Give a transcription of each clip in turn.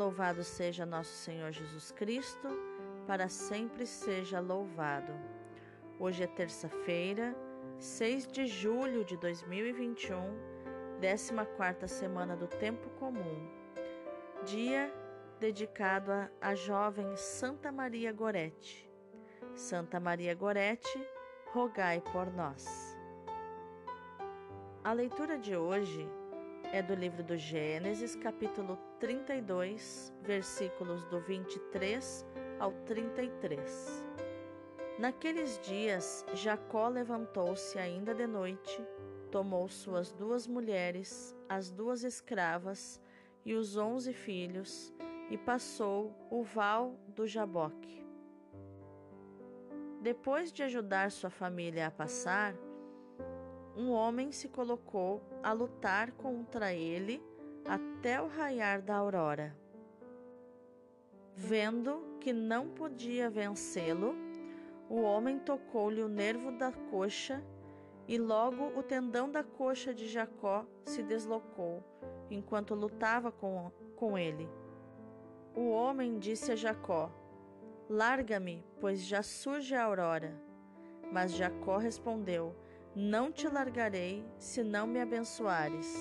Louvado seja nosso Senhor Jesus Cristo, para sempre seja louvado. Hoje é terça-feira, 6 de julho de 2021, 14 semana do Tempo Comum. Dia dedicado à jovem Santa Maria Gorete. Santa Maria Gorete, rogai por nós. A leitura de hoje é do livro do Gênesis, capítulo 32, versículos do 23 ao 33. Naqueles dias, Jacó levantou-se ainda de noite, tomou suas duas mulheres, as duas escravas e os onze filhos, e passou o val do Jaboque. Depois de ajudar sua família a passar, um homem se colocou a lutar contra ele até o raiar da aurora. Vendo que não podia vencê-lo, o homem tocou-lhe o nervo da coxa e logo o tendão da coxa de Jacó se deslocou enquanto lutava com, com ele. O homem disse a Jacó: Larga-me, pois já surge a aurora. Mas Jacó respondeu: Não te largarei se não me abençoares.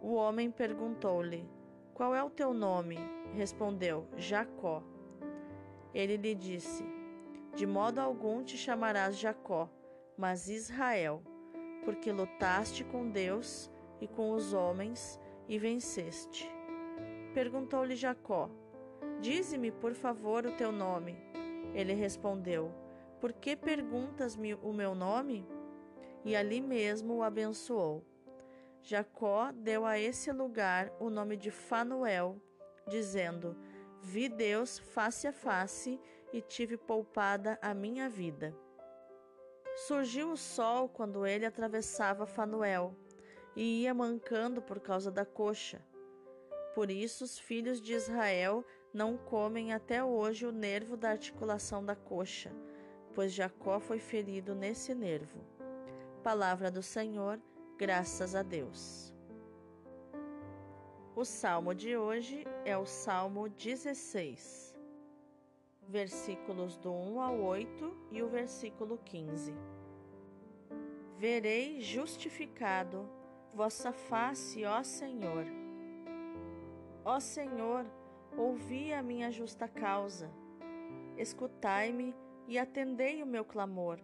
O homem perguntou-lhe: Qual é o teu nome? Respondeu: Jacó. Ele lhe disse: De modo algum te chamarás Jacó, mas Israel, porque lutaste com Deus e com os homens e venceste. Perguntou-lhe Jacó: Dize-me, por favor, o teu nome. Ele respondeu: Por que perguntas-me o meu nome? E ali mesmo o abençoou. Jacó deu a esse lugar o nome de Fanuel, dizendo: Vi Deus face a face e tive poupada a minha vida. Surgiu o sol quando ele atravessava Fanuel e ia mancando por causa da coxa. Por isso, os filhos de Israel não comem até hoje o nervo da articulação da coxa, pois Jacó foi ferido nesse nervo. Palavra do Senhor, graças a Deus. O salmo de hoje é o Salmo 16, versículos do 1 ao 8 e o versículo 15. Verei justificado vossa face, ó Senhor Ó Senhor, ouvi a minha justa causa. Escutai-me e atendei o meu clamor.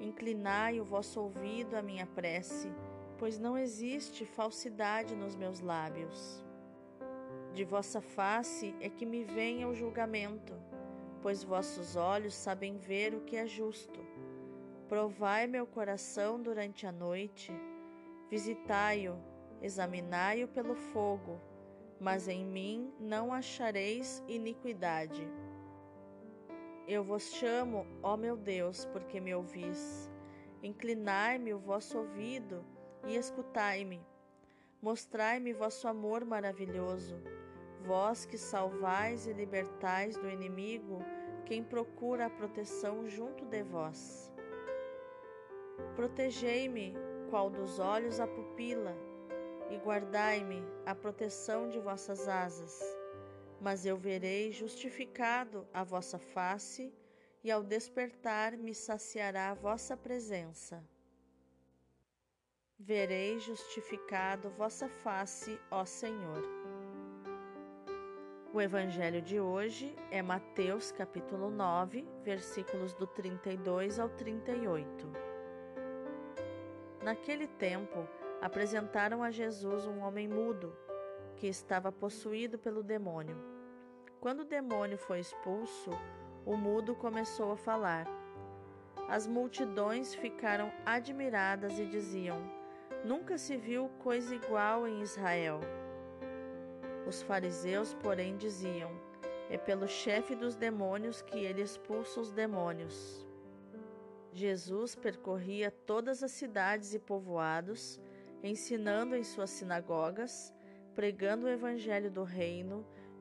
Inclinai o vosso ouvido à minha prece, pois não existe falsidade nos meus lábios. De vossa face é que me venha o julgamento, pois vossos olhos sabem ver o que é justo. Provai meu coração durante a noite, visitai-o, examinai-o pelo fogo mas em mim não achareis iniquidade. Eu vos chamo, ó meu Deus, porque me ouvis. Inclinai-me o vosso ouvido e escutai-me. Mostrai-me vosso amor maravilhoso, vós que salvais e libertais do inimigo, quem procura a proteção junto de vós. Protegei-me, qual dos olhos a pupila, e guardai-me a proteção de vossas asas. Mas eu verei justificado a vossa face, e ao despertar me saciará a vossa presença. Verei justificado vossa face, ó Senhor. O evangelho de hoje é Mateus capítulo 9, versículos do 32 ao 38. Naquele tempo, apresentaram a Jesus um homem mudo que estava possuído pelo demônio. Quando o demônio foi expulso, o mudo começou a falar. As multidões ficaram admiradas e diziam: Nunca se viu coisa igual em Israel. Os fariseus, porém, diziam: É pelo chefe dos demônios que ele expulsa os demônios. Jesus percorria todas as cidades e povoados, ensinando em suas sinagogas, pregando o evangelho do reino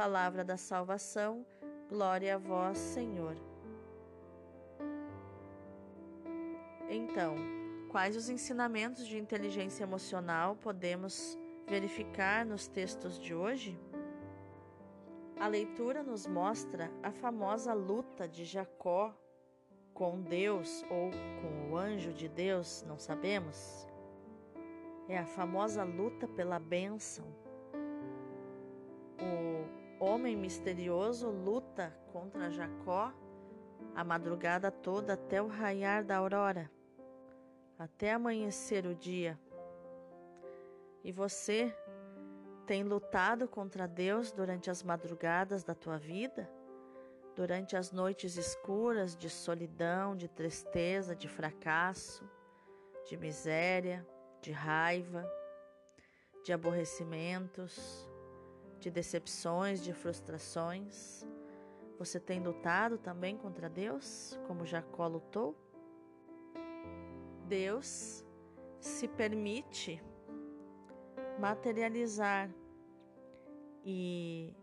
Palavra da salvação, glória a vós, Senhor. Então, quais os ensinamentos de inteligência emocional podemos verificar nos textos de hoje? A leitura nos mostra a famosa luta de Jacó com Deus ou com o anjo de Deus, não sabemos. É a famosa luta pela bênção. O homem misterioso luta contra Jacó a madrugada toda até o raiar da aurora, até amanhecer o dia. E você tem lutado contra Deus durante as madrugadas da tua vida? durante as noites escuras de solidão, de tristeza, de fracasso, de miséria, de raiva, de aborrecimentos, de decepções, de frustrações. Você tem lutado também contra Deus, como Jacó lutou? Deus se permite materializar e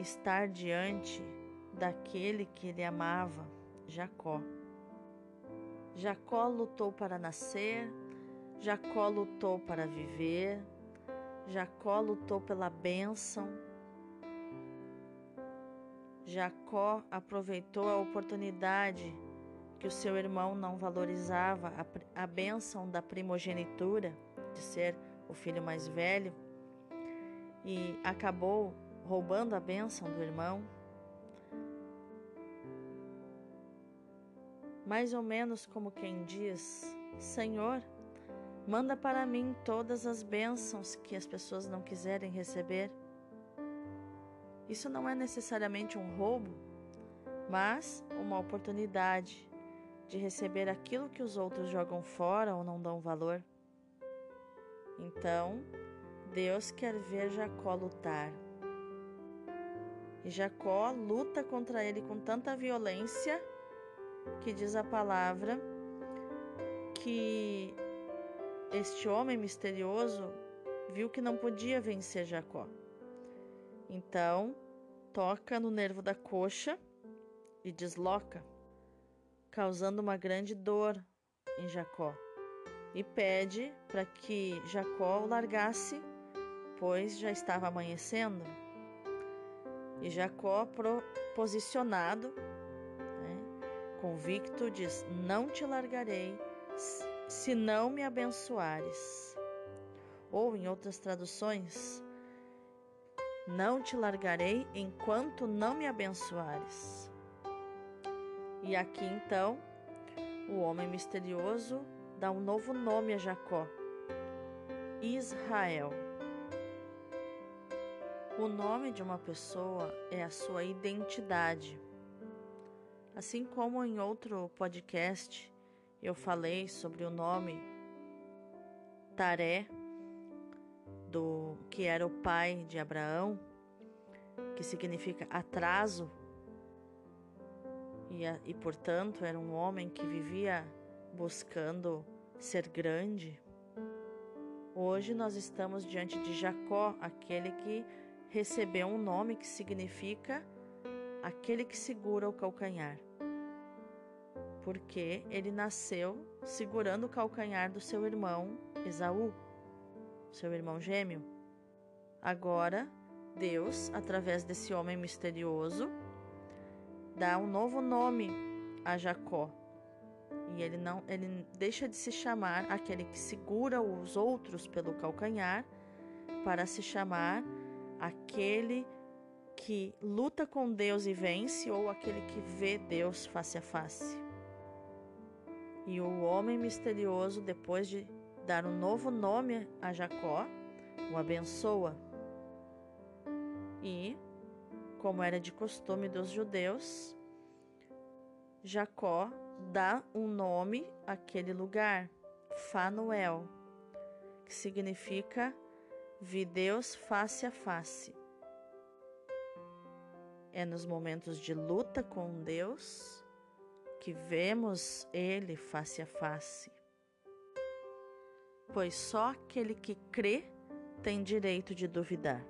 estar diante daquele que ele amava, Jacó. Jacó lutou para nascer, Jacó lutou para viver, Jacó lutou pela bênção. Jacó aproveitou a oportunidade que o seu irmão não valorizava, a, bênção da primogenitura, de ser o filho mais velho, e acabou roubando a bênção do irmão. mais ou menos como quem diz: Senhor, manda para mim todas as bênçãos que as pessoas não quiserem receber. Isso não é necessariamente um roubo, mas uma oportunidade de receber aquilo que os outros jogam fora ou não dão valor. Então, Deus quer ver Jacó lutar. E Jacó luta contra ele com tanta violência que diz a palavra que este homem misterioso viu que não podia vencer Jacó. Então, toca no nervo da coxa e desloca, causando uma grande dor em Jacó, e pede para que Jacó o largasse, pois já estava amanhecendo. E Jacó, posicionado, Convicto diz: Não te largarei se não me abençoares. Ou em outras traduções, não te largarei enquanto não me abençoares. E aqui então, o homem misterioso dá um novo nome a Jacó: Israel. O nome de uma pessoa é a sua identidade. Assim como em outro podcast eu falei sobre o nome Taré, do que era o pai de Abraão, que significa atraso, e, e portanto era um homem que vivia buscando ser grande. Hoje nós estamos diante de Jacó, aquele que recebeu um nome que significa aquele que segura o calcanhar porque ele nasceu segurando o calcanhar do seu irmão Esaú, seu irmão gêmeo. Agora, Deus, através desse homem misterioso, dá um novo nome a Jacó. E ele não, ele deixa de se chamar aquele que segura os outros pelo calcanhar para se chamar aquele que luta com Deus e vence ou aquele que vê Deus face a face. E o homem misterioso, depois de dar um novo nome a Jacó, o abençoa. E, como era de costume dos judeus, Jacó dá um nome àquele lugar, Fanuel, que significa vi Deus face a face. É nos momentos de luta com Deus que vemos Ele face a face. Pois só aquele que crê tem direito de duvidar.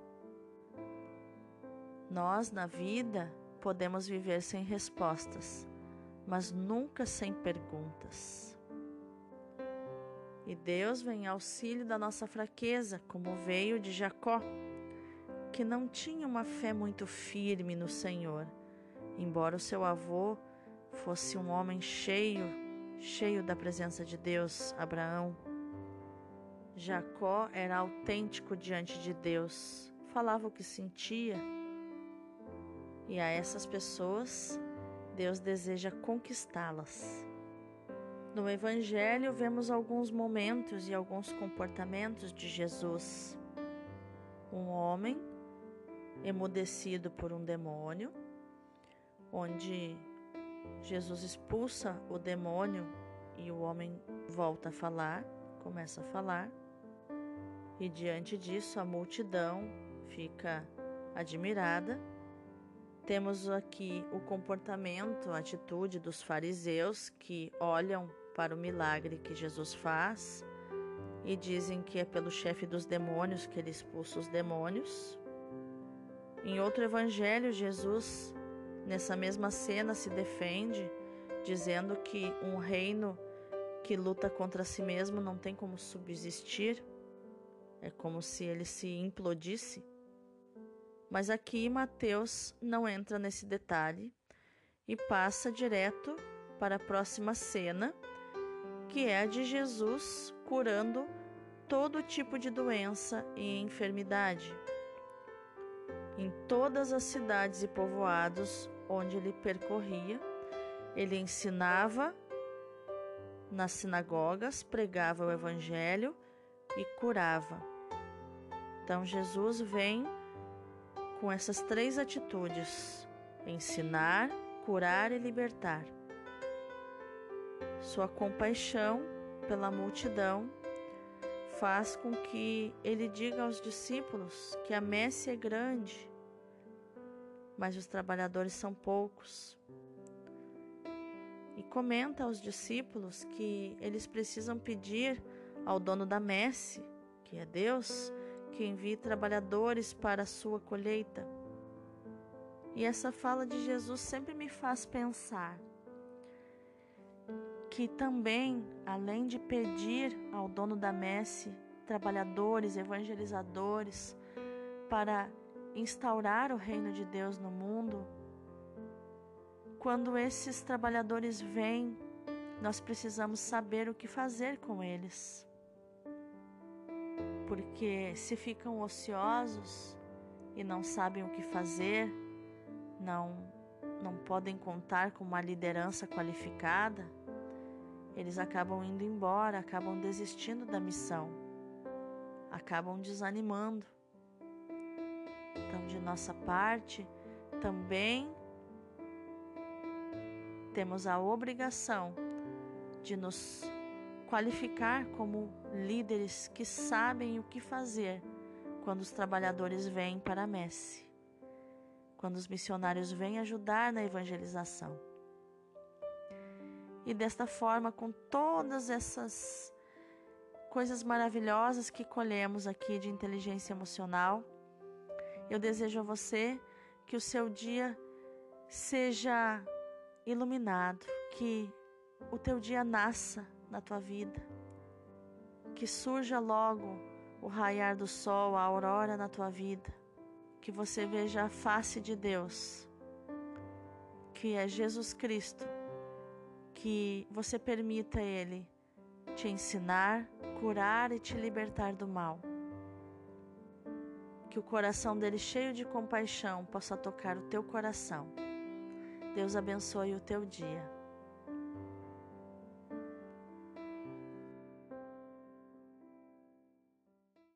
Nós, na vida, podemos viver sem respostas, mas nunca sem perguntas. E Deus vem em auxílio da nossa fraqueza, como veio de Jacó, que não tinha uma fé muito firme no Senhor, embora o seu avô fosse um homem cheio, cheio da presença de Deus, Abraão. Jacó era autêntico diante de Deus, falava o que sentia. E a essas pessoas, Deus deseja conquistá-las. No Evangelho, vemos alguns momentos e alguns comportamentos de Jesus. Um homem emudecido por um demônio, onde Jesus expulsa o demônio e o homem volta a falar, começa a falar. E diante disso, a multidão fica admirada. Temos aqui o comportamento, a atitude dos fariseus que olham para o milagre que Jesus faz e dizem que é pelo chefe dos demônios que ele expulsa os demônios. Em outro evangelho, Jesus, nessa mesma cena, se defende, dizendo que um reino que luta contra si mesmo não tem como subsistir, é como se ele se implodisse. Mas aqui Mateus não entra nesse detalhe e passa direto para a próxima cena, que é a de Jesus curando todo tipo de doença e enfermidade. Em todas as cidades e povoados onde ele percorria, ele ensinava nas sinagogas, pregava o evangelho e curava. Então Jesus vem com essas três atitudes: ensinar, curar e libertar. Sua compaixão pela multidão faz com que ele diga aos discípulos que a messe é grande, mas os trabalhadores são poucos. E comenta aos discípulos que eles precisam pedir ao dono da messe, que é Deus, que envie trabalhadores para a sua colheita. E essa fala de Jesus sempre me faz pensar que também, além de pedir ao dono da messe trabalhadores, evangelizadores, para instaurar o reino de Deus no mundo, quando esses trabalhadores vêm, nós precisamos saber o que fazer com eles. Porque se ficam ociosos e não sabem o que fazer, não não podem contar com uma liderança qualificada, eles acabam indo embora, acabam desistindo da missão, acabam desanimando. Então, de nossa parte, também temos a obrigação de nos qualificar como líderes que sabem o que fazer quando os trabalhadores vêm para a messe, quando os missionários vêm ajudar na evangelização. E desta forma, com todas essas coisas maravilhosas que colhemos aqui de inteligência emocional, eu desejo a você que o seu dia seja iluminado, que o teu dia nasça na tua vida, que surja logo o raiar do sol, a aurora na tua vida, que você veja a face de Deus, que é Jesus Cristo que você permita Ele te ensinar, curar e te libertar do mal. Que o coração dele, cheio de compaixão, possa tocar o teu coração. Deus abençoe o teu dia.